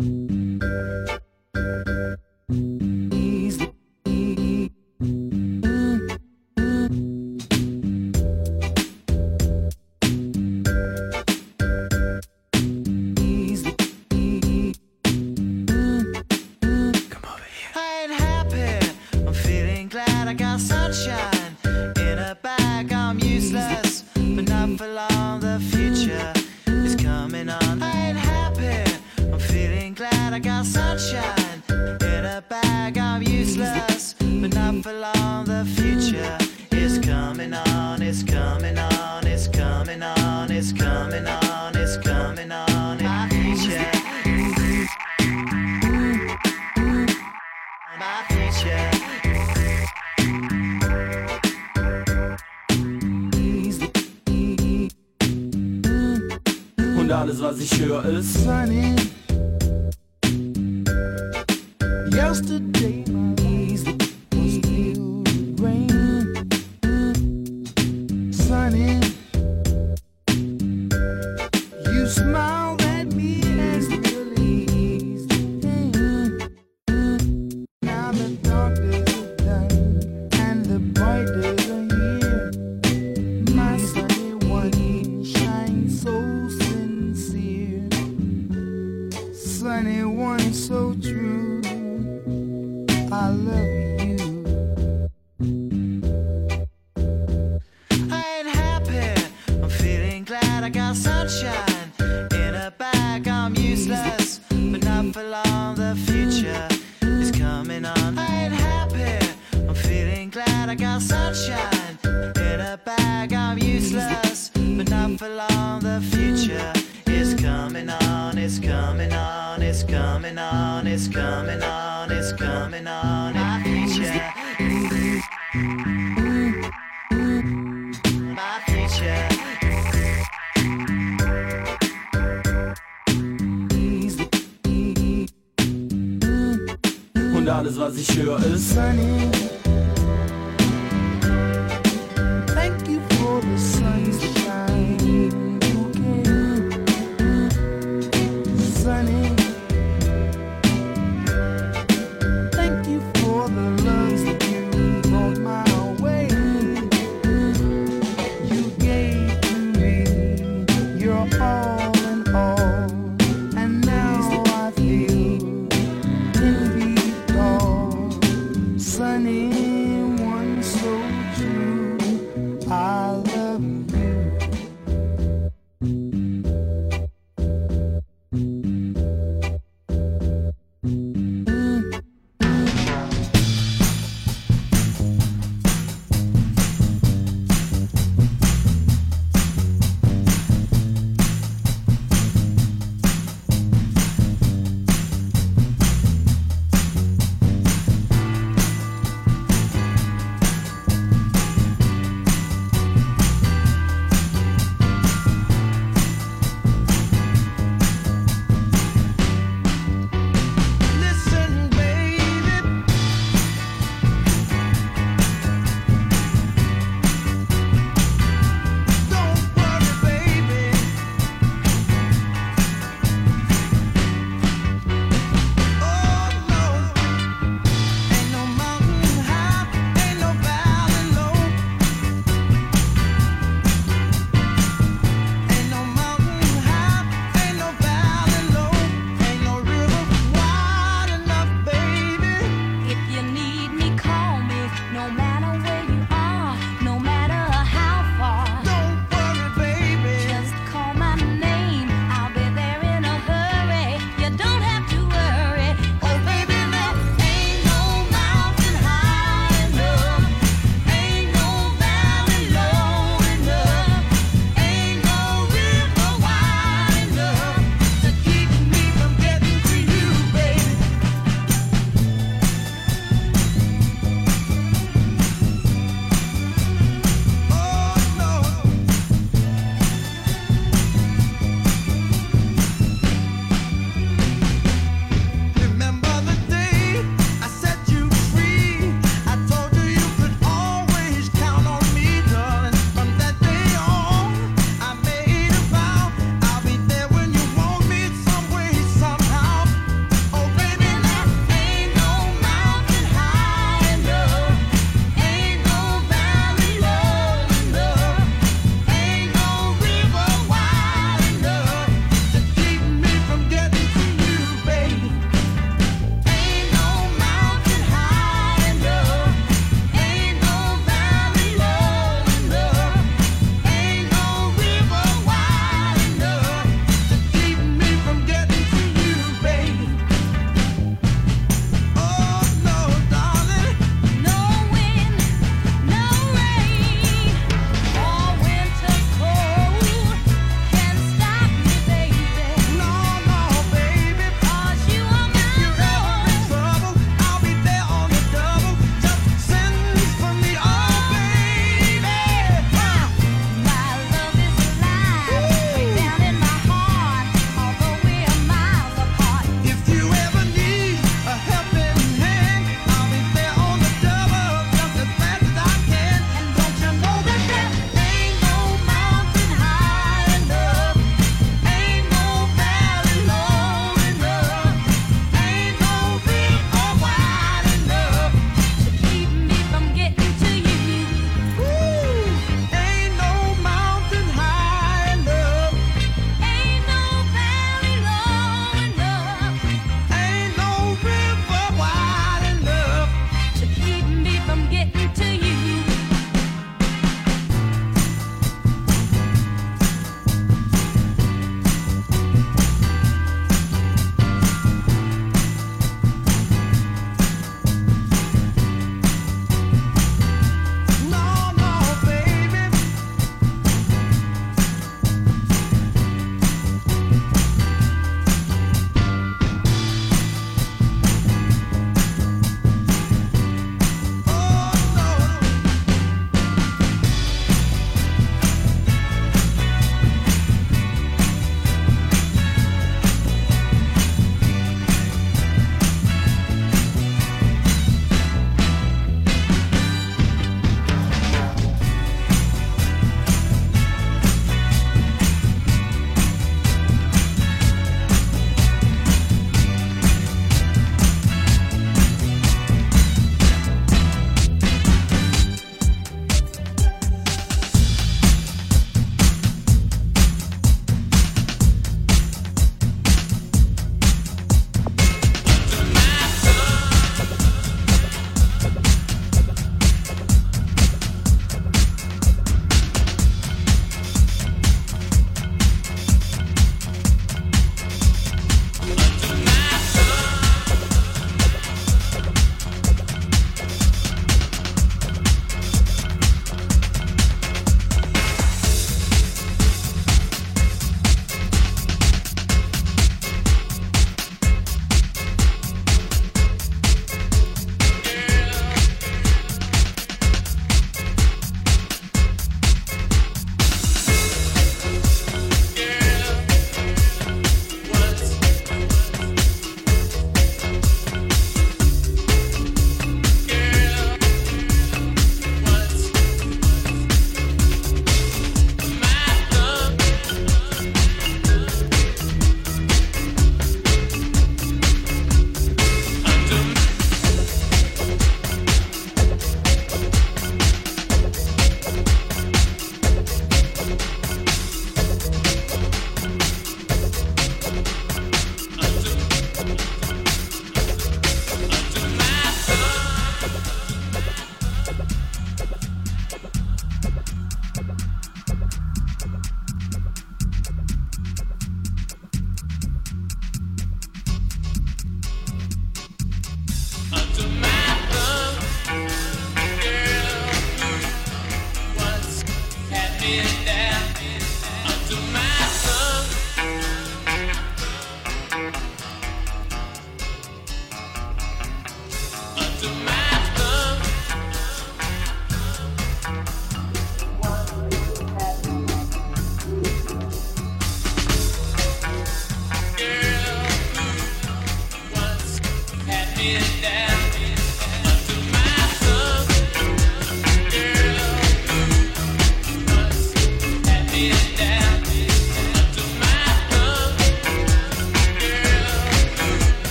I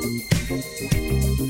Música